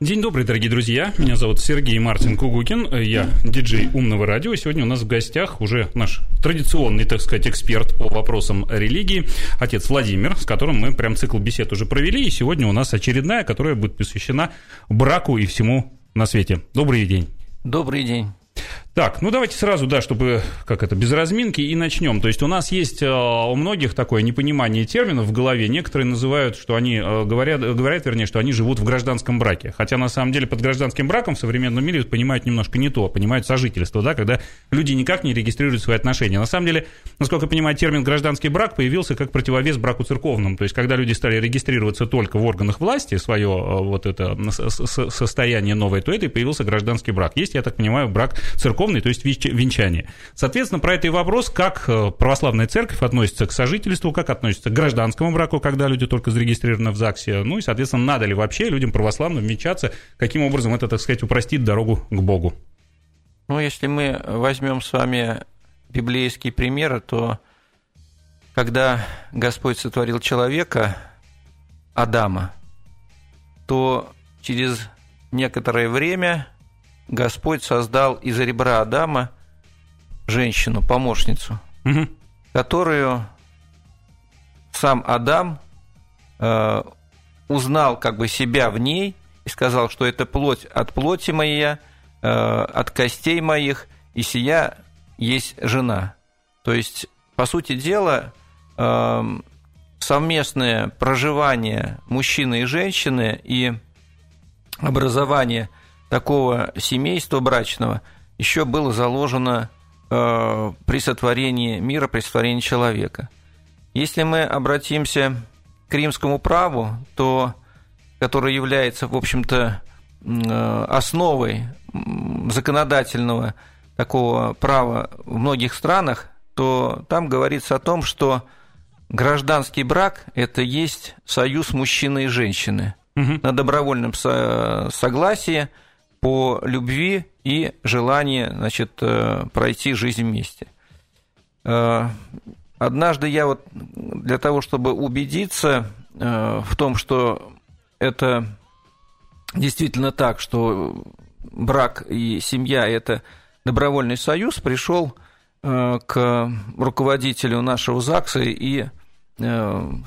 День добрый, дорогие друзья. Меня зовут Сергей Мартин Кугукин. Я диджей умного радио. Сегодня у нас в гостях уже наш традиционный, так сказать, эксперт по вопросам религии, отец Владимир, с которым мы прям цикл бесед уже провели. И сегодня у нас очередная, которая будет посвящена браку и всему на свете. Добрый день. Добрый день. Так, ну давайте сразу, да, чтобы, как это, без разминки и начнем. То есть у нас есть э, у многих такое непонимание терминов в голове. Некоторые называют, что они, э, говорят, говорят, вернее, что они живут в гражданском браке. Хотя на самом деле под гражданским браком в современном мире понимают немножко не то, понимают сожительство, да, когда люди никак не регистрируют свои отношения. На самом деле, насколько я понимаю, термин гражданский брак появился как противовес браку церковному. То есть когда люди стали регистрироваться только в органах власти, свое э, вот это состояние новое, то это и появился гражданский брак. Есть, я так понимаю, брак церковный церковный, то есть венчание. Соответственно, про это и вопрос, как э, православная церковь относится к сожительству, как относится к гражданскому браку, когда люди только зарегистрированы в ЗАГСе, ну и, соответственно, надо ли вообще людям православным венчаться, каким образом это, так сказать, упростит дорогу к Богу. Ну, если мы возьмем с вами библейские примеры, то когда Господь сотворил человека, Адама, то через некоторое время Господь создал из ребра Адама женщину, помощницу, угу. которую сам Адам э, узнал как бы себя в ней и сказал, что это плоть от плоти моей, э, от костей моих, и сия есть жена. То есть, по сути дела, э, совместное проживание мужчины и женщины и образование такого семейства брачного еще было заложено э, при сотворении мира, при сотворении человека. Если мы обратимся к римскому праву, то, которое является, в общем-то, э, основой законодательного такого права в многих странах, то там говорится о том, что гражданский брак – это есть союз мужчины и женщины угу. на добровольном согласии – по любви и желании значит, э, пройти жизнь вместе. Э, однажды я вот для того, чтобы убедиться э, в том, что это действительно так, что брак и семья – это добровольный союз, пришел к руководителю нашего ЗАГСа и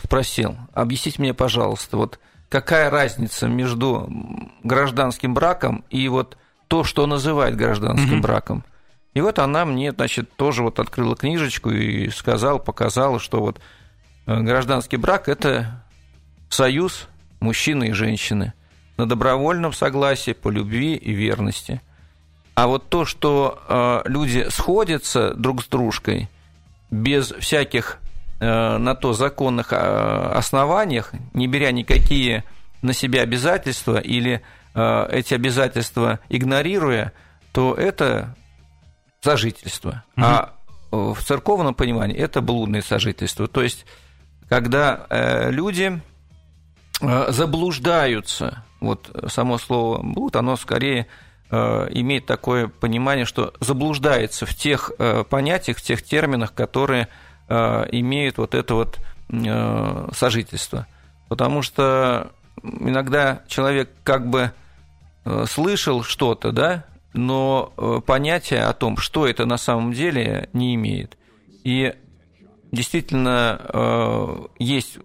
спросил, объясните мне, пожалуйста, вот – какая разница между гражданским браком и вот то, что называют гражданским mm-hmm. браком. И вот она мне, значит, тоже вот открыла книжечку и сказала, показала, что вот э, гражданский брак – это союз мужчины и женщины на добровольном согласии, по любви и верности. А вот то, что э, люди сходятся друг с дружкой без всяких на то законных э, основаниях, не беря никакие на себя обязательства или э, эти обязательства игнорируя, то это сожительство. Угу. А в церковном понимании это блудное сожительство. То есть, когда люди заблуждаются, вот само слово блуд, оно скорее имеет такое понимание, что заблуждается в тех понятиях, в тех терминах, которые Э, имеют вот это вот э, сожительство. Потому что иногда человек как бы э, слышал что-то, да, но понятия о том, что это на самом деле, не имеет. И действительно есть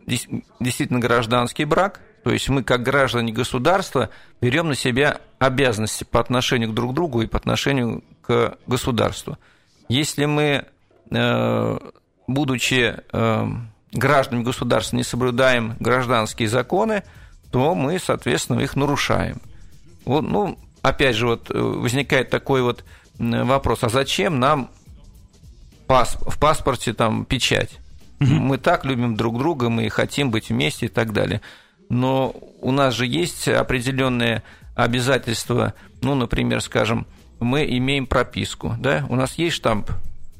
действительно гражданский брак, то есть мы как граждане государства берем на себя обязанности по отношению к друг другу и по отношению к государству. Если мы будучи э, гражданами государства, не соблюдаем гражданские законы, то мы, соответственно, их нарушаем. Вот, ну, опять же, вот э, возникает такой вот вопрос, а зачем нам пасп в паспорте там печать? Угу. Мы так любим друг друга, мы хотим быть вместе и так далее. Но у нас же есть определенные обязательства, ну, например, скажем, мы имеем прописку, да, у нас есть штамп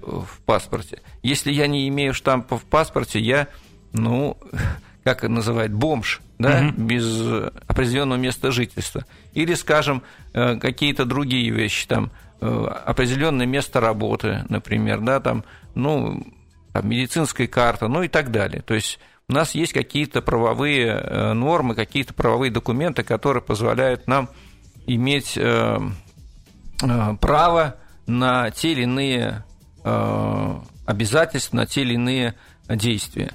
в паспорте. Если я не имею штампа в паспорте, я, ну, как это называют, бомж, да, угу. без определенного места жительства. Или, скажем, э, какие-то другие вещи, там, э, определенное место работы, например, да, там, ну, там, медицинская карта, ну и так далее. То есть у нас есть какие-то правовые э, нормы, какие-то правовые документы, которые позволяют нам иметь право на те или иные обязательства, на те или иные действия.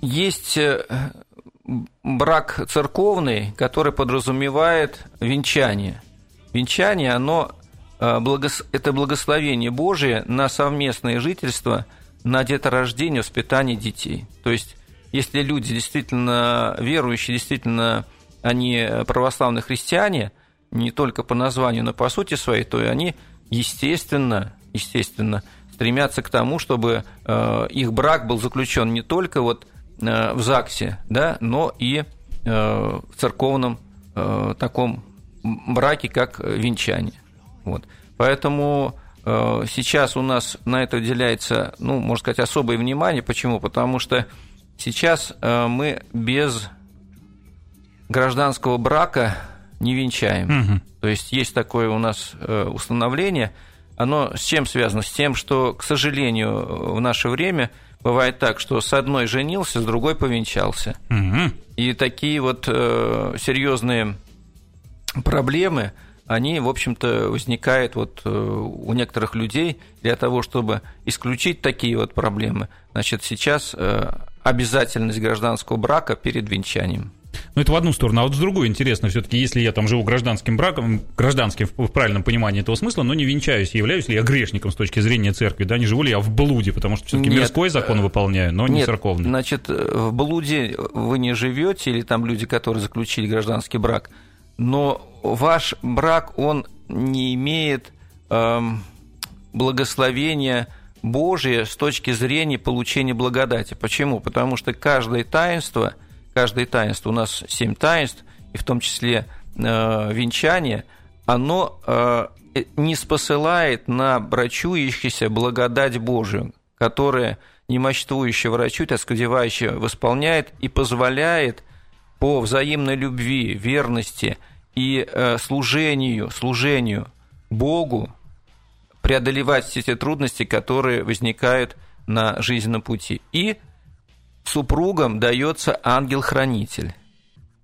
Есть брак церковный, который подразумевает венчание. Венчание, оно это благословение Божие на совместное жительство – на деторождение, воспитание детей. То есть, если люди действительно верующие, действительно они православные христиане, не только по названию, но по сути своей, то и они, естественно, естественно, стремятся к тому, чтобы э, их брак был заключен не только вот э, в ЗАГСе, да, но и э, в церковном таком браке, как венчание. Вот. Поэтому сейчас у нас на это уделяется, ну, можно сказать, особое внимание. Почему? Потому что сейчас мы без гражданского брака не венчаем. Угу. То есть есть такое у нас э, установление. Оно с чем связано? С тем, что, к сожалению, в наше время бывает так, что с одной женился, с другой повенчался. Угу. И такие вот серьезные проблемы – они, в общем-то, возникают вот э, у некоторых людей для того, чтобы исключить такие вот проблемы. Значит, сейчас э, обязательность гражданского брака перед венчанием. Ну, это в одну сторону. А вот с другой интересно, все-таки, если я там живу гражданским браком, гражданским в правильном понимании этого смысла, но не венчаюсь, являюсь ли я грешником с точки зрения церкви, да, не живу ли я в блуде, потому что все-таки мирской закон выполняю, но не Нет, церковный. Значит, в блуде вы не живете, или там люди, которые заключили гражданский брак, но ваш брак, он не имеет эм, благословения Божия с точки зрения получения благодати. Почему? Потому что каждое таинство, каждое таинство, у нас семь таинств, и в том числе э, венчание, оно э, не спосылает на брачующийся благодать Божию, которая немощствующая врачу, так сказать, восполняет и позволяет по взаимной любви, верности и э, служению, служению Богу преодолевать все те трудности, которые возникают на жизненном пути. И супругам дается ангел-хранитель.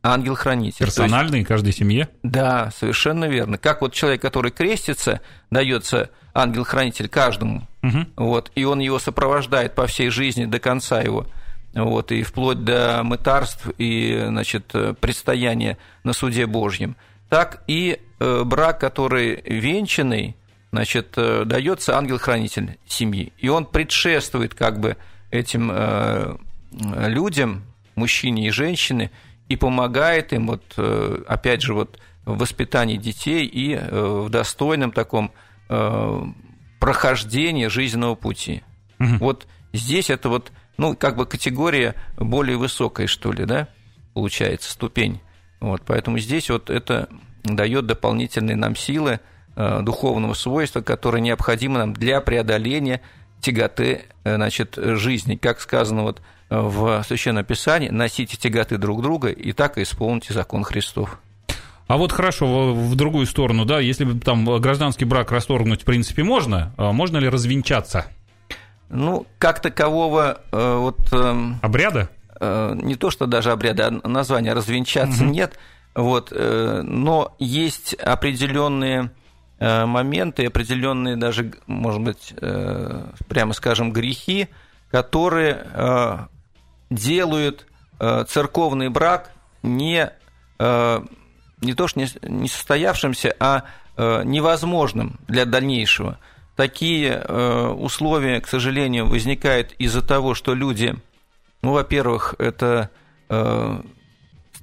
Ангел-хранитель. Персональный есть, каждой семье? Да, совершенно верно. Как вот человек, который крестится, дается ангел-хранитель каждому, угу. вот, и он его сопровождает по всей жизни до конца его вот, и вплоть до мытарств и значит, предстояния на суде Божьем, так и э, брак, который венчанный, значит, э, дается ангел-хранитель семьи. И он предшествует как бы этим э, людям, мужчине и женщине, и помогает им, вот, опять же, вот, в воспитании детей и в достойном таком прохождении жизненного пути. Угу. Вот здесь это вот ну, как бы категория более высокая, что ли, да, получается, ступень. Вот, поэтому здесь вот это дает дополнительные нам силы э, духовного свойства, которые необходимы нам для преодоления тяготы э, значит, жизни. Как сказано вот в Священном Писании, носите тяготы друг друга и так и исполните закон Христов. А вот хорошо, в другую сторону, да, если там гражданский брак расторгнуть в принципе можно, а можно ли развенчаться? Ну, как такового э, вот... Э, обряда? Э, не то, что даже обряда, а названия развенчаться угу. нет. Вот, э, но есть определенные э, моменты, определенные даже, может быть, э, прямо скажем, грехи, которые делают э, церковный брак не, э, не то что не, не состоявшимся, а э, невозможным для дальнейшего такие э, условия, к сожалению, возникают из-за того, что люди, ну, во-первых, это э,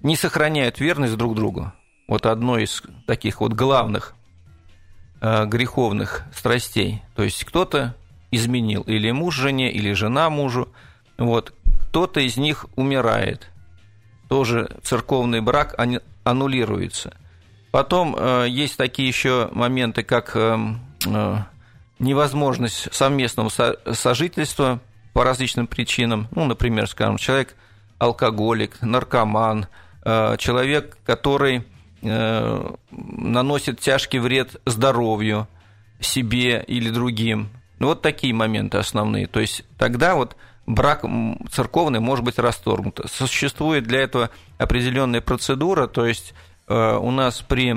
не сохраняют верность друг другу. Вот одно из таких вот главных э, греховных страстей. То есть кто-то изменил или муж жене, или жена мужу. Вот. Кто-то из них умирает. Тоже церковный брак аннулируется. Потом э, есть такие еще моменты, как э, э, невозможность совместного сожительства по различным причинам. Ну, например, скажем, человек алкоголик, наркоман, э, человек, который э, наносит тяжкий вред здоровью себе или другим. Ну, вот такие моменты основные. То есть тогда вот брак церковный может быть расторгнут. Существует для этого определенная процедура, то есть у нас при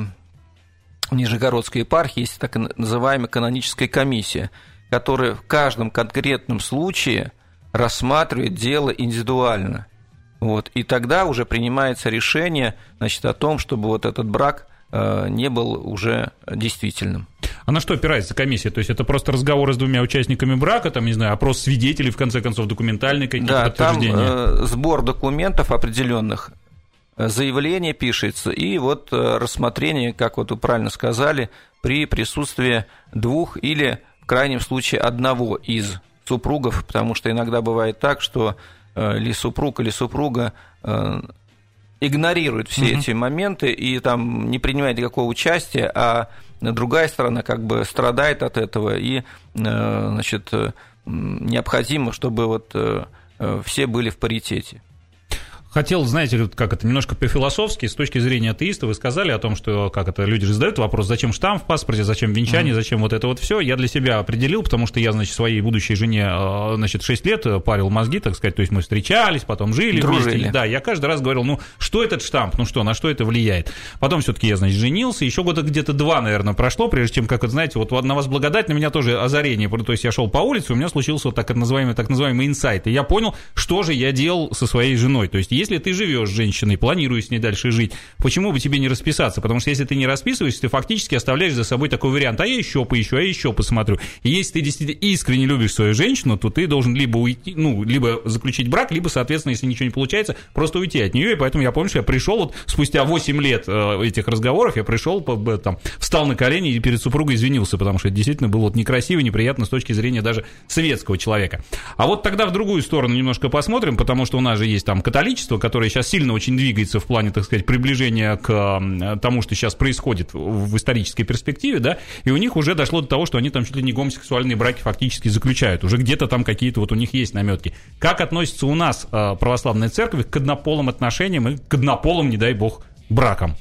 Нижегородской епархии есть так называемая каноническая комиссия, которая в каждом конкретном случае рассматривает дело индивидуально. Вот. И тогда уже принимается решение значит, о том, чтобы вот этот брак э, не был уже действительным. А на что опирается комиссия? То есть это просто разговоры с двумя участниками брака, там, не знаю, опрос свидетелей, в конце концов, документальные какие-то да, подтверждения? Там, э, сбор документов определенных, э, заявление пишется, и вот э, рассмотрение, как вот вы правильно сказали, при присутствии двух или, в крайнем случае, одного из супругов, потому что иногда бывает так, что Э, или супруг, или супруга игнорирует все угу. эти моменты и там не принимает никакого участия, а другая сторона как бы страдает от этого, и э, значит, необходимо, чтобы вот все были в паритете. Хотел, знаете, как это, немножко по-философски, с точки зрения атеиста, вы сказали о том, что, как это, люди же задают вопрос, зачем штамп в паспорте, зачем венчание, mm-hmm. зачем вот это вот все. Я для себя определил, потому что я, значит, своей будущей жене, э, значит, 6 лет парил мозги, так сказать, то есть мы встречались, потом жили Дружили. вместе. Да, я каждый раз говорил, ну, что этот штамп, ну что, на что это влияет. Потом все-таки я, значит, женился, еще года где-то два, наверное, прошло, прежде чем, как это, знаете, вот на вас благодать, на меня тоже озарение, то есть я шел по улице, у меня случился вот так называемый, так называемый инсайт, и я понял, что же я делал со своей женой. То есть если ты живешь женщиной, планируешь с ней дальше жить, почему бы тебе не расписаться? Потому что если ты не расписываешься, ты фактически оставляешь за собой такой вариант, а я еще поищу, а я еще посмотрю. И если ты действительно искренне любишь свою женщину, то ты должен либо уйти, ну, либо заключить брак, либо, соответственно, если ничего не получается, просто уйти от нее. И поэтому я помню, что я пришел вот спустя 8 лет э, этих разговоров, я пришел, там, встал на колени и перед супругой извинился, потому что это действительно было вот некрасиво, неприятно с точки зрения даже светского человека. А вот тогда в другую сторону немножко посмотрим, потому что у нас же есть там католичество, которое сейчас сильно очень двигается в плане, так сказать, приближения к тому, что сейчас происходит в исторической перспективе, да, и у них уже дошло до того, что они там чуть ли не гомосексуальные браки фактически заключают. Уже где-то там какие-то вот у них есть наметки. Как относится у нас а, православная церковь к однополым отношениям и к однополым, не дай бог, бракам?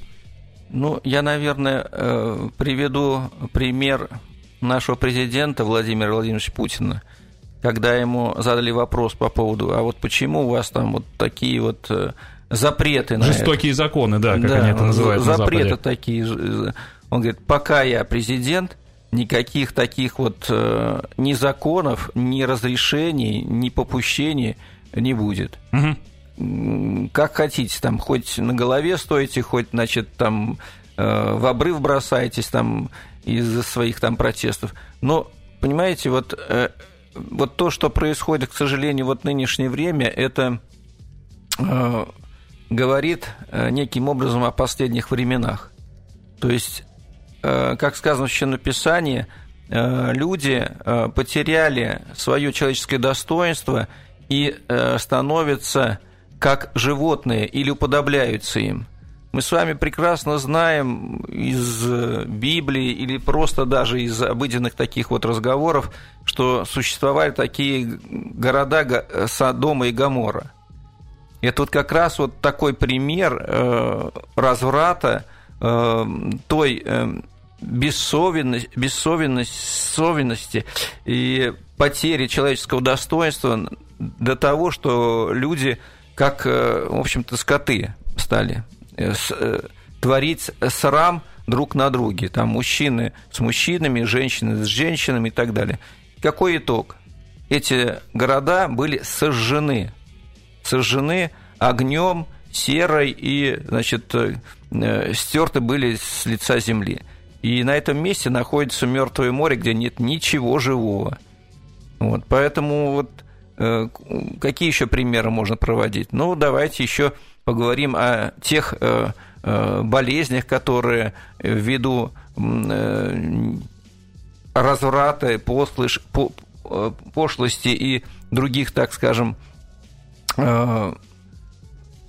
Ну, я, наверное, э, приведу пример нашего президента Владимира Владимировича Путина, когда ему задали вопрос по поводу, а вот почему у вас там вот такие вот э, запреты на Жестокие это. законы, да, как да, они это называют Запреты такие. Он говорит, пока я президент, никаких таких вот э, ни законов, ни разрешений, ни попущений не будет. Угу. Как хотите, там, хоть на голове стоите, хоть, значит, там, э, в обрыв бросаетесь, там, из-за своих там протестов. Но, понимаете, вот, вот то, что происходит, к сожалению, вот нынешнее время, это говорит э, неким образом о последних временах. То есть, э, как сказано в Священном Писании, э, люди потеряли свое человеческое достоинство и становятся как животные или уподобляются им. Мы с вами прекрасно знаем из Библии или просто даже из обыденных таких вот разговоров, что существовали такие города Содома и Гамора – это вот как раз вот такой пример э, разврата э, той э, бессовенности, и потери человеческого достоинства до того, что люди, как, э, в общем-то, скоты стали. э, э, творить срам друг на друге. Там мужчины с мужчинами, женщины с женщинами и так далее. Какой итог? Эти города были сожжены сожжены огнем, серой и, значит, э, стерты были с лица земли. И на этом месте находится Мертвое море, где нет ничего живого. Вот, поэтому вот э, какие еще примеры можно проводить? Ну, давайте еще поговорим о тех э, болезнях, которые ввиду разврата, пошлости и других, так скажем,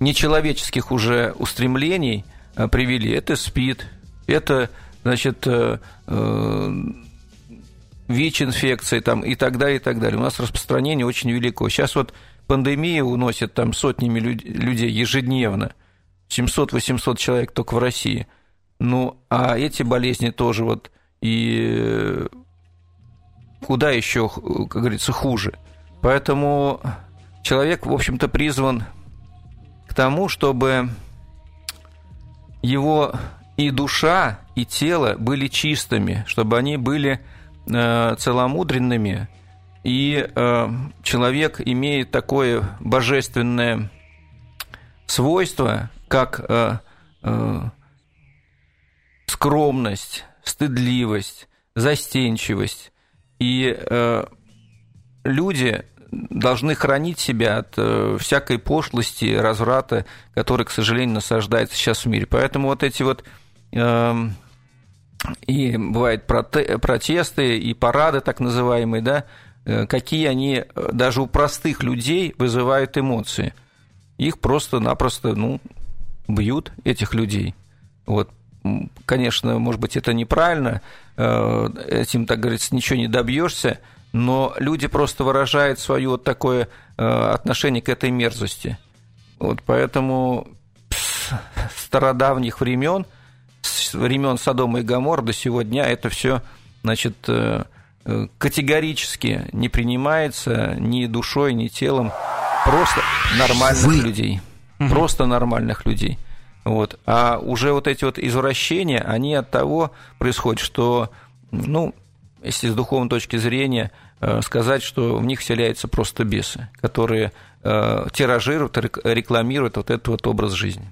нечеловеческих уже устремлений э, привели. Это СПИД, это, значит, э, э, ВИЧ-инфекции там, и так далее, и так далее. У нас распространение очень велико. Сейчас вот пандемия уносит там сотнями людей ежедневно. 700-800 человек только в России. Ну, а эти болезни тоже вот и куда еще, как говорится, хуже. Поэтому человек, в общем-то, призван к тому, чтобы его и душа, и тело были чистыми, чтобы они были э, целомудренными, и э, человек имеет такое божественное свойство, как э, э, скромность, стыдливость, застенчивость. И э, люди должны хранить себя от э, всякой пошлости, разврата, который, к сожалению, насаждается сейчас в мире. Поэтому вот эти вот э, и бывают протесты и парады так называемые, да, какие они э, даже у простых людей вызывают эмоции. Их просто-напросто, ну, бьют этих людей. Вот, конечно, может быть, это неправильно, э, этим, так говорится, ничего не добьешься, но люди просто выражают свое вот такое отношение к этой мерзости. Вот поэтому с стародавних времен – с времен Содома и Гамор до сего дня это все, значит, э, э, категорически не принимается ни душой, ни телом просто нормальных Вы... людей. Просто нормальных людей. Вот. А уже вот эти вот извращения, они от того происходят, что, ну, если с духовной точки зрения э, сказать, что в них вселяются просто бесы, которые тиражируют, рекламируют вот этот вот образ жизни.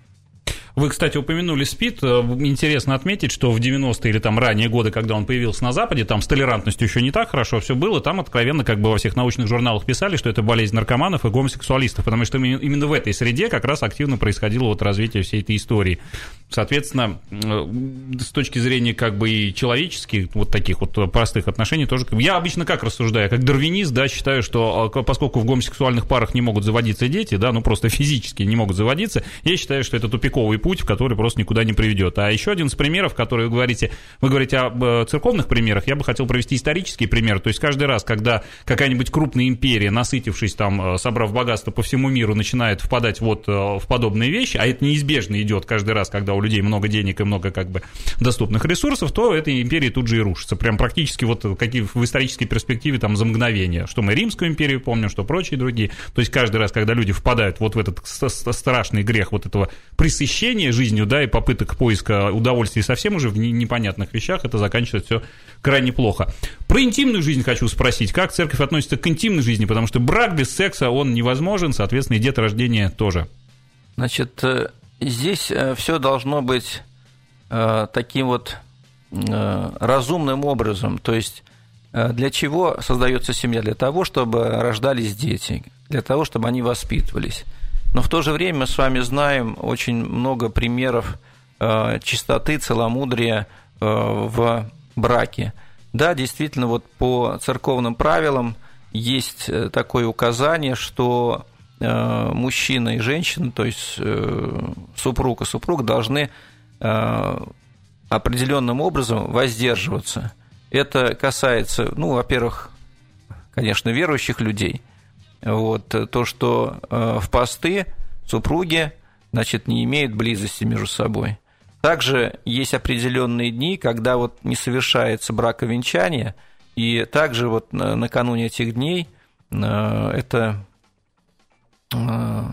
Вы, кстати, упомянули СПИД. Э, интересно отметить, что в 90-е или там ранние годы, когда он появился на Западе, там с толерантностью еще не так хорошо все было. Там откровенно как бы во всех научных журналах писали, что это болезнь наркоманов и гомосексуалистов, потому что именно в этой среде как раз активно происходило вот развитие всей этой истории. Соответственно, э, с точки зрения как бы и человеческих, вот таких вот простых отношений тоже... Я обычно как рассуждаю? Как дарвинист, да, считаю, что а, поскольку в гомосексуальных парах не могут заводиться дети, да, ну просто физически не могут заводиться, я считаю, что это тупиковый путь, в который просто никуда не приведет. А еще один из примеров, который вы говорите, вы говорите об э, церковных примерах, я бы хотел провести исторический пример. То есть каждый раз, когда какая-нибудь крупная империя, насытившись там, э, собрав богатство по всему миру, начинает впадать вот э, в подобные вещи, а это неизбежно идет каждый раз, когда у людей много денег и много как бы доступных ресурсов, то эта империя тут же и рушится. Прям практически вот какие в исторической перспективе там за мгновение. Что мы Римскую империю помним, что прочие другие. То есть каждый раз, когда люди впадают вот в этот страшный грех вот этого пресыщения, наслаждения жизнью, да, и попыток поиска удовольствия совсем уже в непонятных вещах, это заканчивается все крайне плохо. Про интимную жизнь хочу спросить. Как церковь относится к интимной жизни? Потому что брак без секса, он невозможен, соответственно, и деторождение тоже. Значит, э, здесь э, все должно быть э, таким вот разумным образом. То есть для чего создается семья? Для того, чтобы рождались дети, для того, чтобы они воспитывались. Но в то же время мы с вами знаем очень много примеров э, чистоты, целомудрия э, в браке. Да, действительно, вот по церковным правилам есть э, такое указание, что мужчина и женщина, то есть супруг и супруг должны определенным образом воздерживаться. Это касается, ну, во-первых, конечно, верующих людей – вот, то, что э, в посты супруги значит, не имеют близости между собой. Также есть определенные дни, когда вот не совершается браковенчание, и также вот накануне этих дней э, это э,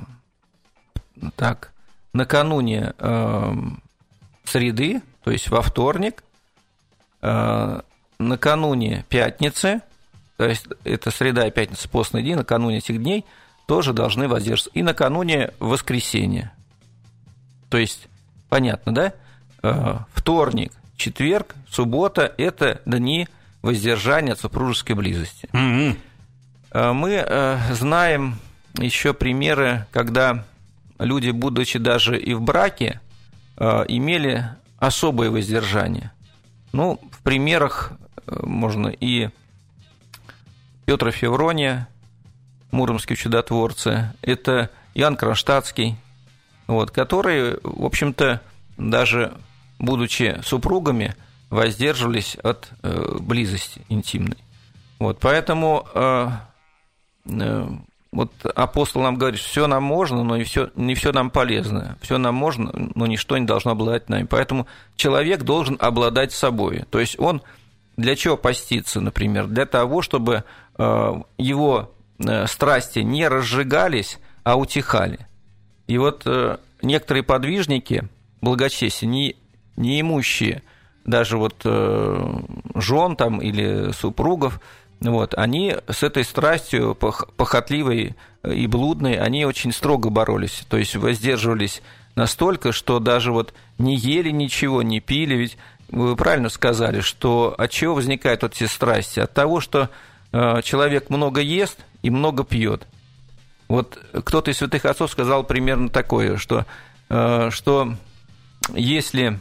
так, накануне среды, то есть во вторник, накануне пятницы, то есть это среда и пятница, постные дни, накануне этих дней тоже должны воздерживаться. И накануне воскресенья. То есть, понятно, да? Э, вторник, четверг, суббота – это дни воздержания от супружеской близости. Mm-hmm. Мы э, знаем еще примеры, когда люди, будучи даже и в браке, имели особое воздержание. Ну, в примерах можно и Петр Феврония, муромские чудотворцы, это Иоанн Кронштадтский, вот, которые, в общем-то, даже будучи супругами, воздерживались от э, близости интимной. Вот, поэтому э, э, вот апостол нам говорит, все нам можно, но и все, не все нам полезно. Все нам можно, но ничто не должно обладать нами. Поэтому человек должен обладать собой. То есть он для чего поститься, например? Для того, чтобы его страсти не разжигались, а утихали. И вот некоторые подвижники, благочестия, не, не имущие даже вот жен там или супругов, вот, они с этой страстью похотливой и блудной, они очень строго боролись, то есть воздерживались настолько, что даже вот не ели ничего, не пили, ведь вы правильно сказали, что от чего возникают эти страсти? От того, что э, человек много ест и много пьет. Вот кто-то из святых отцов сказал примерно такое, что, э, что если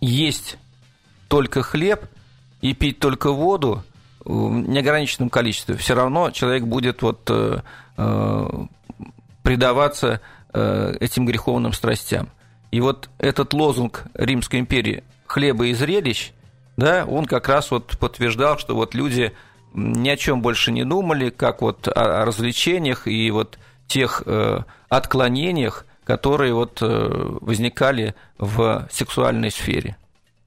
есть только хлеб и пить только воду в неограниченном количестве, все равно человек будет вот, э, предаваться этим греховным страстям. И вот этот лозунг Римской империи «хлеба и зрелищ», да, он как раз вот подтверждал, что вот люди ни о чем больше не думали, как вот о развлечениях и вот тех э, отклонениях, которые вот э, возникали в сексуальной сфере.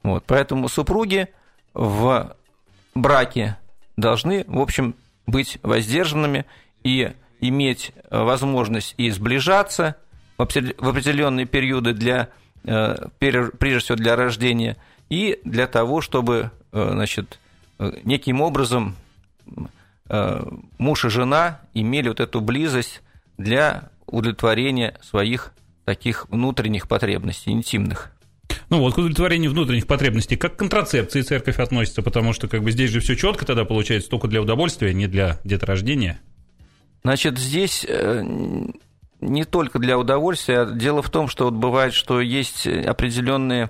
Вот, поэтому супруги в браке должны, в общем, быть воздержанными и иметь возможность и сближаться, в определенные периоды для, э, прежде всего для рождения, и для того, чтобы э, значит, э, неким образом муж и жена имели вот эту близость для удовлетворения своих таких внутренних потребностей, интимных. Ну вот к удовлетворению внутренних потребностей, как к контрацепции церковь относится, потому что как бы здесь же все четко тогда получается только для удовольствия, не для деторождения. Значит, здесь не только для удовольствия. Дело в том, что вот бывает, что есть определенные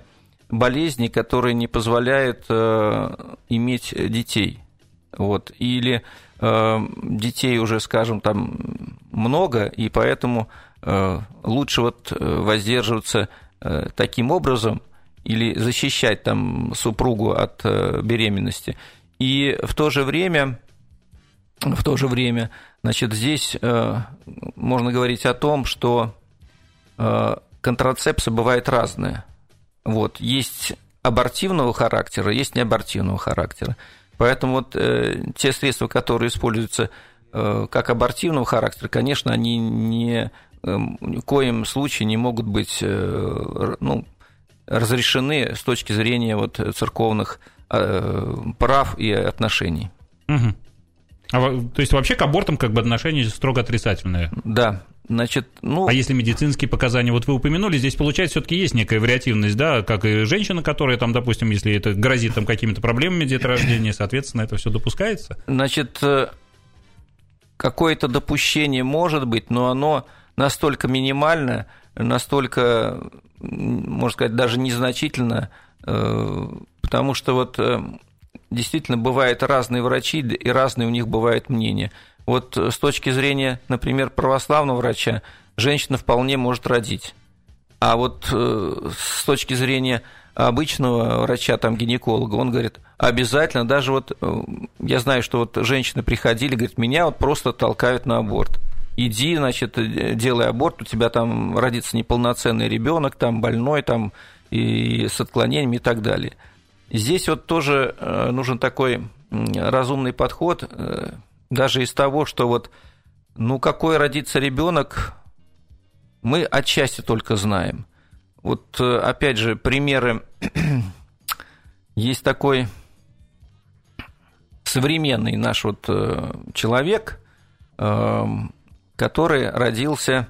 болезни, которые не позволяют э, иметь детей. Вот. Или э, детей уже, скажем, там много, и поэтому э, лучше вот э, воздерживаться э, таким образом или защищать там супругу от э, беременности. И в то же время, в то же время Значит, здесь э, можно говорить о том, что э, контрацепция бывает разная. Вот, есть абортивного характера, есть неабортивного характера. Поэтому вот э, те средства, которые используются э, как абортивного характера, конечно, они не, э, ни в коем случае не могут быть э, ну, разрешены с точки зрения вот, церковных э, прав и отношений. Угу. А, то есть вообще к абортам как бы отношение строго отрицательное? Да. Значит, ну... А если медицинские показания, вот вы упомянули, здесь получается все-таки есть некая вариативность, да, как и женщина, которая там, допустим, если это грозит там какими-то проблемами деторождения, соответственно, это все допускается? Значит, э, какое-то допущение может быть, но оно настолько минимально, настолько, можно сказать, даже незначительно, э, потому что вот э, действительно бывают разные врачи, и разные у них бывают мнения. Вот э, с точки зрения, например, православного врача, женщина вполне может родить. А вот э, с точки зрения обычного врача, там, гинеколога, он говорит, обязательно, даже вот, э, я знаю, что вот женщины приходили, говорят, меня вот просто толкают на аборт. Иди, значит, делай аборт, у тебя там родится неполноценный ребенок, там больной, там и с отклонениями и так далее. Здесь вот тоже нужен такой разумный подход, даже из того, что вот, ну, какой родится ребенок, мы отчасти только знаем. Вот, э, опять же, примеры. Есть такой современный наш вот человек, который родился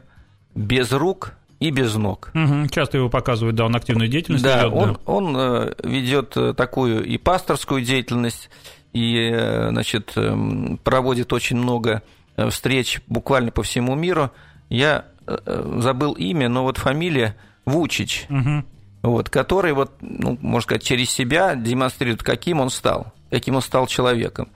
без рук и без ног. Угу, часто его показывают, да, он активную деятельность да, ведет. Он, да, он э, ведет э, такую и пасторскую деятельность, и, э, значит, эм, проводит очень много встреч буквально по всему миру. Я забыл имя, но вот фамилия Вучич, угу. вот, который, вот, ну, можно сказать, через себя демонстрирует, каким он стал, каким он стал человеком.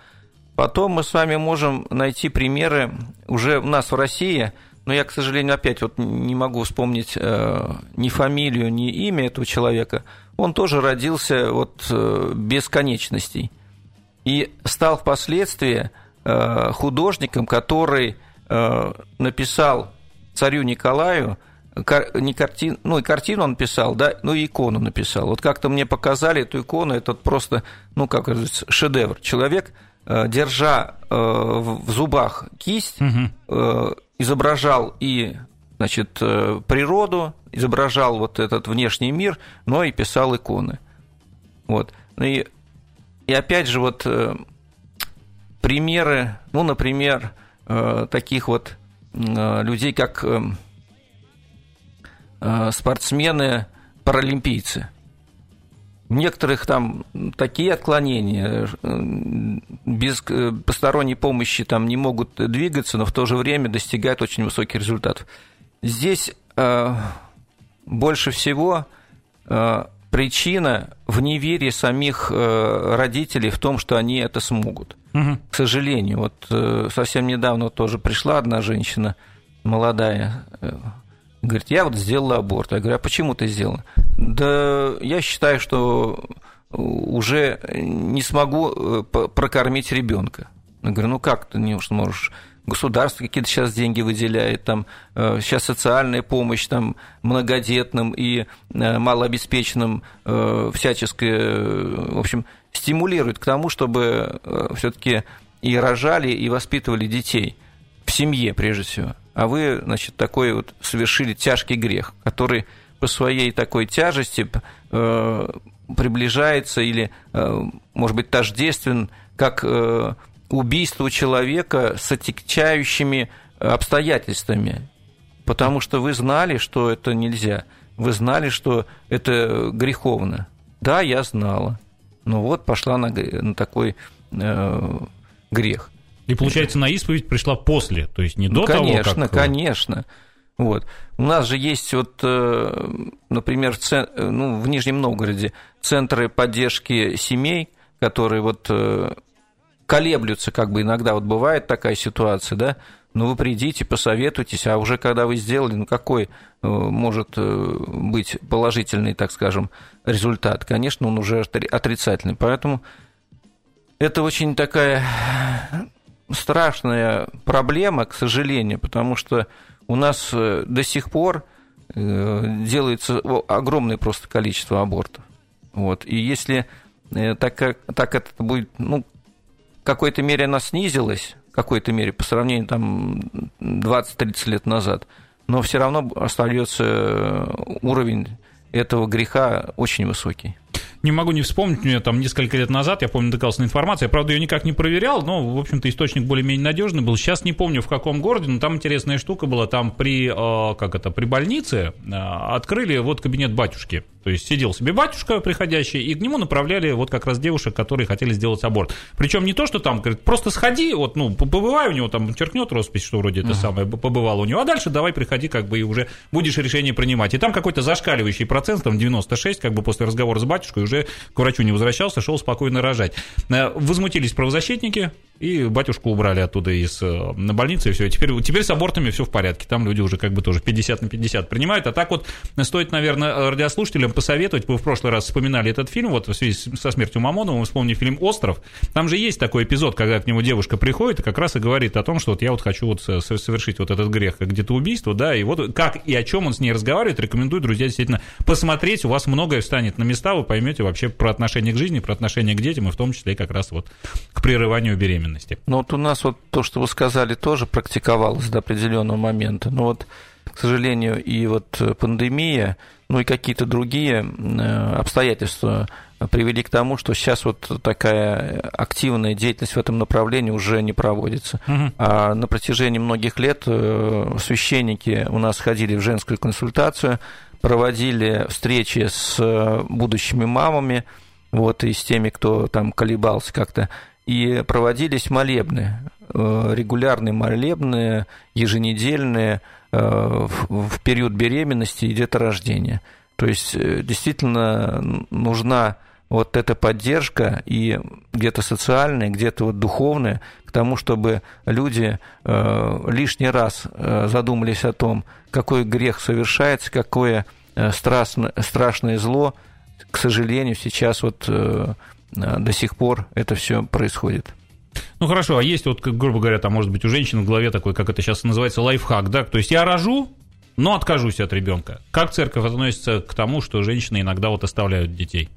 Потом мы с вами можем найти примеры уже у нас в России – но я, к сожалению, опять вот не могу вспомнить э, ни фамилию, ни имя этого человека. Он тоже родился вот э, без конечностей и стал впоследствии э, художником, который э, написал царю Николаю не картин, ну и картину он писал, да, ну и икону написал. Вот как-то мне показали эту икону, это просто, ну как говорится, шедевр. Человек держа в зубах кисть, угу. изображал и значит, природу, изображал вот этот внешний мир, но и писал иконы. Вот. И, и опять же, вот примеры, ну, например, таких вот людей, как спортсмены, паралимпийцы – у некоторых там такие отклонения, э, без э, посторонней помощи там не могут двигаться, но в то же время достигают очень высоких результатов. Здесь э, больше всего э, причина в неверии самих э, родителей в том, что они это смогут. Угу. К сожалению, вот э, совсем недавно тоже пришла одна женщина молодая, Говорит, я вот сделала аборт. Я говорю, а почему ты сделала? Да я считаю, что уже не смогу э, прокормить ребенка. Я говорю, ну как ты не можешь? Государство какие-то сейчас деньги выделяет, там сейчас э, социальная помощь там многодетным и э, малообеспеченным всяческое, в общем, стимулирует к тому, чтобы все-таки и рожали, и воспитывали детей в семье прежде всего. А вы, значит, такой вот совершили тяжкий грех, который по своей такой тяжести э, приближается или, э, может быть, тождествен, как э, убийство человека с отягчающими обстоятельствами, потому что вы знали, что это нельзя, вы знали, что это греховно. Да, я знала. но вот пошла на, на такой э, грех. И получается, на исповедь пришла после, то есть не до ну, конечно, того, как... Конечно, конечно. Вот. У нас же есть, вот, э, например, в, цен... ну, в Нижнем Новгороде центры поддержки семей, которые вот э, колеблются, как бы иногда вот бывает такая ситуация, да, ну вы придите, посоветуйтесь, а уже когда вы сделали, ну какой э, может быть положительный, так скажем, результат? Конечно, он уже отрицательный. Поэтому это очень такая страшная проблема, к сожалению, потому что у нас э, до сих пор э, делается огромное просто количество абортов. Вот. И если э, так, как, так это будет, ну, какой-то мере она снизилась, в какой-то мере по сравнению там 20-30 лет назад, но все равно остается уровень этого греха очень высокий не могу не вспомнить, у меня там несколько лет назад, я помню, натыкался на информацию, я, правда, ее никак не проверял, но, в общем-то, источник более-менее надежный был. Сейчас не помню, в каком городе, но там интересная штука была, там при, э, как это, при больнице э, открыли вот кабинет батюшки. То есть сидел себе батюшка приходящий, и к нему направляли вот как раз девушек, которые хотели сделать аборт. Причем не то, что там, говорит, просто сходи, вот, ну, побывай у него, там черкнет роспись, что вроде это uh-huh. самое, побывал у него, а дальше давай приходи, как бы, и уже будешь решение принимать. И там какой-то зашкаливающий процент, там 96, как бы после разговора с батюшкой уже к врачу не возвращался, шел спокойно рожать. Э, возмутились правозащитники, и батюшку убрали оттуда из э, на больницы, и все. теперь, теперь с абортами все в порядке. Там люди уже как бы тоже 50 на 50 принимают. А так вот стоит, наверное, радиослушателям посоветовать. Вы в прошлый раз вспоминали этот фильм, вот в связи со смертью Мамонова, мы вспомнили фильм «Остров». Там же есть такой эпизод, когда к нему девушка приходит и как раз и говорит о том, что вот я вот хочу вот совершить вот этот грех, где-то убийство, да, и вот как и о чем он с ней разговаривает, рекомендую, друзья, действительно посмотреть, у вас многое встанет на места, вы поймете вообще про отношение к жизни, про отношение к детям, и в том числе как раз вот к прерыванию беременности беременности. Ну вот у нас вот то, что вы сказали, тоже практиковалось до определенного момента. Но вот, к сожалению, и вот пандемия, ну и какие-то другие э, обстоятельства привели к тому, что сейчас вот такая активная деятельность в этом направлении уже не проводится. Угу. А на протяжении многих лет э, священники у нас ходили в женскую консультацию, проводили встречи с э, будущими мамами, вот, и с теми, кто там колебался как-то и проводились молебны, э, регулярные молебны, еженедельные э, в период беременности и деторождения. То есть э, действительно нужна вот эта поддержка и где-то социальная, где-то вот духовная к тому, чтобы люди лишний раз задумались о том, какой грех совершается, какое страшное, страшное зло, к сожалению, сейчас вот до сих пор это все происходит. Ну хорошо, а есть вот, грубо говоря, там может быть у женщин в голове такой, как это сейчас называется, лайфхак, да? То есть я рожу, но откажусь от ребенка. Как церковь относится к тому, что женщины иногда вот оставляют детей?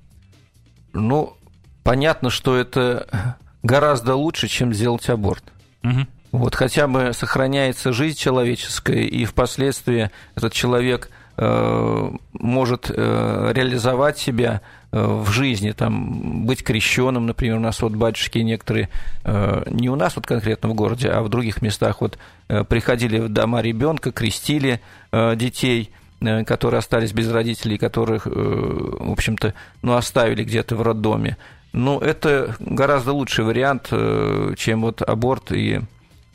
Ну, понятно, что это гораздо лучше, чем сделать аборт. Мгм. Вот хотя бы сохраняется жизнь человеческая, и впоследствии этот человек э, может э, реализовать себя э, в жизни, там, быть крещенным, например, у нас вот батюшки некоторые, э, не у нас вот конкретно в городе, а в других местах вот э, приходили в дома ребенка, крестили э, детей, э, которые остались без родителей, которых, э, в общем-то, ну, оставили где-то в роддоме. Ну, это гораздо лучший вариант, э, чем вот аборт и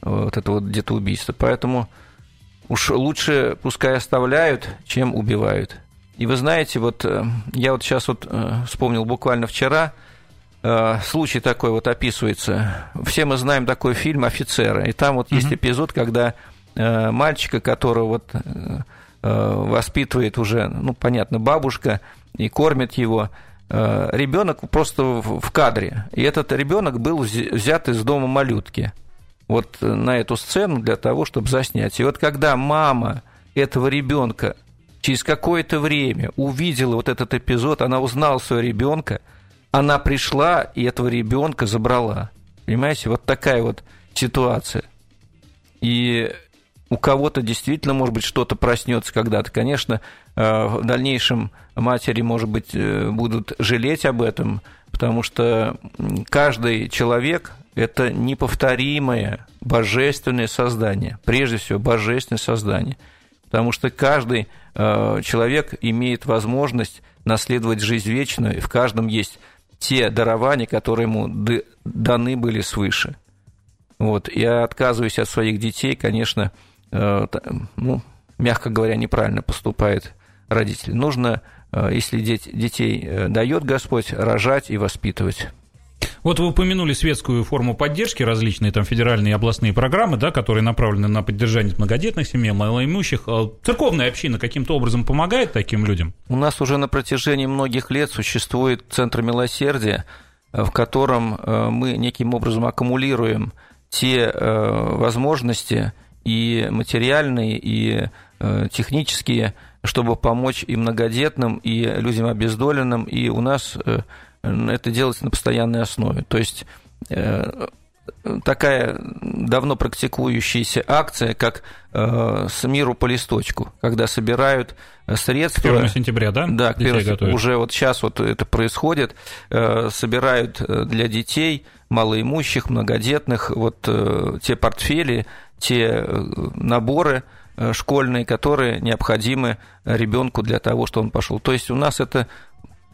вот это вот где-то убийство. Поэтому уж лучше пускай оставляют, чем убивают. И вы знаете, вот э, я вот сейчас вот э, вспомнил буквально вчера, э, случай такой вот описывается. Все мы знаем такой фильм «Офицеры», и там вот есть эпизод, когда мальчика, которого вот воспитывает уже, ну, понятно, бабушка, и кормит его, ребенок просто в кадре. И этот ребенок был вз- взят из дома малютки вот на эту сцену для того, чтобы заснять. И вот когда мама этого ребенка через какое-то время увидела вот этот эпизод, она узнала своего ребенка, она пришла и этого ребенка забрала. Понимаете, вот такая вот ситуация. И у кого-то действительно, может быть, что-то проснется когда-то. Конечно, э, в дальнейшем матери, может быть, э, будут жалеть об этом, потому что каждый человек – это неповторимое божественное создание, прежде всего божественное создание, потому что каждый э, человек имеет возможность наследовать жизнь вечную, и в каждом есть те дарования, которые ему даны были свыше. Вот. Я отказываюсь от своих детей, конечно, э, ну, мягко говоря, неправильно поступает родители. Нужно, э, если деть- детей э, дает Господь, рожать и воспитывать. Вот вы упомянули светскую форму поддержки, различные там федеральные и областные программы, да, которые направлены на поддержание многодетных семей, малоимущих. А Церковная община каким-то образом помогает таким людям? У нас уже на протяжении многих лет существует Центр милосердия, э, в котором э, мы неким образом аккумулируем те э, возможности и материальные, и э, технические, чтобы помочь и многодетным, и людям обездоленным. И у нас э, это делается на постоянной основе. То есть э, такая давно практикующаяся акция, как э, с миру по листочку, когда собирают К средства. 1 сентября, да? Да, к детей первому- готовят? уже вот сейчас вот это происходит, э, собирают э, для детей малоимущих, многодетных вот э, те портфели, те э, наборы э, школьные, которые необходимы ребенку для того, чтобы он пошел. То есть у нас это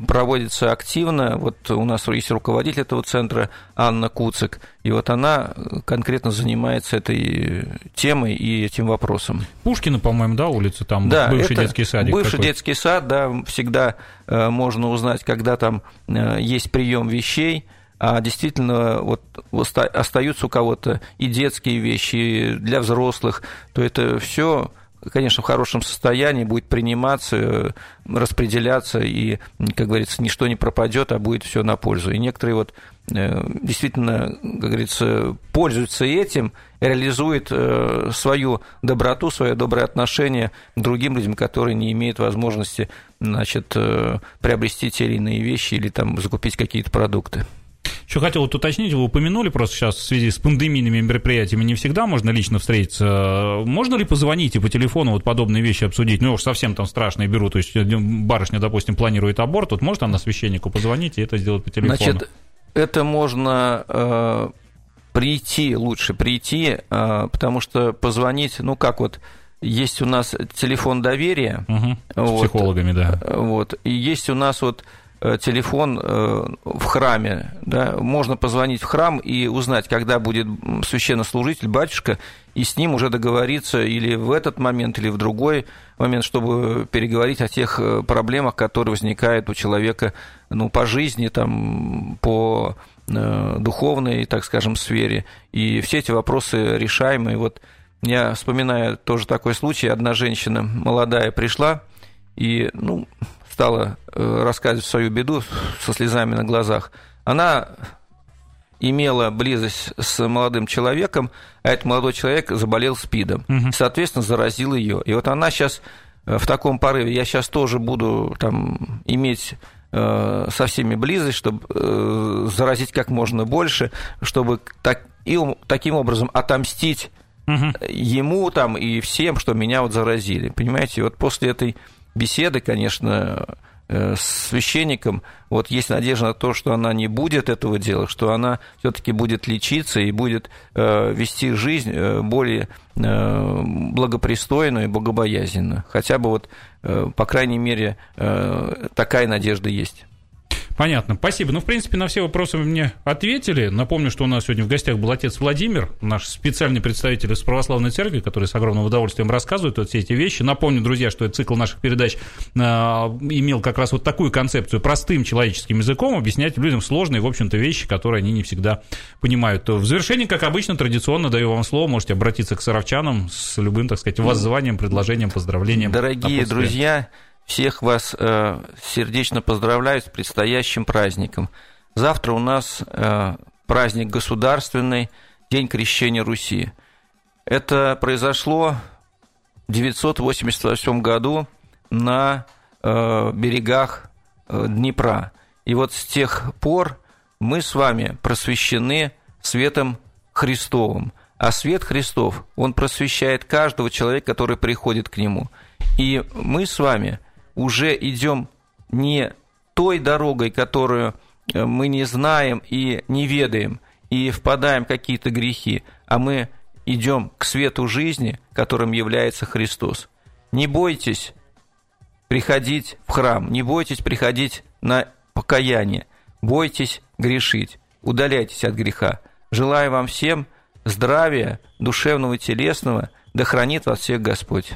проводится активно. Вот у нас есть руководитель этого центра Анна Куцик, и вот она конкретно занимается этой темой и этим вопросом. Пушкина, по-моему, да, улица, там Да, бывший детский садик. Бывший такой. детский сад, да, всегда э, можно узнать, когда там э, есть прием вещей, а действительно вот оста- остаются у кого-то и детские вещи и для взрослых, то это все конечно, в хорошем состоянии, будет приниматься, э, распределяться, и, как говорится, ничто не пропадет, а будет все на пользу. И некоторые вот э, действительно, как говорится, пользуются этим, реализуют э, свою доброту, свое доброе отношение к другим людям, которые не имеют возможности значит, приобрести те или иные вещи или там закупить какие-то продукты. Еще хотел вот уточнить, вы упомянули просто сейчас в связи с пандемийными мероприятиями не всегда можно лично встретиться. Можно ли позвонить и по телефону вот подобные вещи обсудить? Ну, уж совсем там страшные беру, то есть э, барышня, допустим, планирует аборт, вот может она священнику позвонить и это сделать по телефону? Значит, это можно э, прийти, лучше прийти, э, потому что позвонить, ну как вот, есть у нас телефон доверия, С вот. психологами, да. э, вот, и есть у нас вот телефон э, в храме, да, можно позвонить в храм и узнать, когда будет священнослужитель, батюшка, и с ним уже договориться или в этот момент, или в другой момент, чтобы переговорить о тех э, проблемах, которые возникают у человека ну, по жизни, там, по э, духовной, так скажем, сфере. И все эти вопросы решаемые. Вот я вспоминаю тоже такой случай. Одна женщина молодая пришла и ну, стала э, рассказывать свою беду со слезами на глазах. Она имела близость с молодым человеком, а этот молодой человек заболел СПИДом. Мгм. Соответственно, заразил ее. И вот она сейчас в таком порыве, я сейчас тоже буду там иметь э, со всеми близость, чтобы э, заразить как можно больше, чтобы так, и таким образом отомстить угу. ему там и всем, что меня вот заразили. Понимаете, вот после этой беседы, конечно, Э, с священником, вот есть надежда на то, что она не будет этого делать, что она все-таки будет лечиться и будет э, вести жизнь э, более благопристойную и богобоязненную. Хотя бы вот, по крайней мере, такая надежда есть. Понятно, спасибо. Ну, в принципе, на все вопросы вы мне ответили. Напомню, что у нас сегодня в гостях был отец Владимир, наш специальный представитель из Православной Церкви, который с огромным удовольствием рассказывает вот все эти вещи. Напомню, друзья, что этот цикл наших передач э, имел как раз вот такую концепцию простым человеческим языком объяснять людям сложные, в общем-то, вещи, которые они не всегда понимают. В завершении, как обычно, традиционно даю вам слово, можете обратиться к саровчанам с любым, так сказать, воззванием, предложением, поздравлением. Дорогие друзья, всех вас э, сердечно поздравляю с предстоящим праздником. Завтра у нас э, праздник государственный, День крещения Руси. Это произошло в 988 году на э, берегах Днепра. И вот с тех пор мы с вами просвещены светом Христовым. А свет Христов, он просвещает каждого человека, который приходит к нему. И мы с вами – уже идем не той дорогой, которую э, мы не знаем и не ведаем, и впадаем в какие-то грехи, а мы идем к свету жизни, которым является Христос. Не бойтесь приходить в храм, не бойтесь приходить на покаяние, бойтесь грешить, удаляйтесь от греха. Желаю вам всем здравия, душевного и телесного, да хранит вас всех Господь.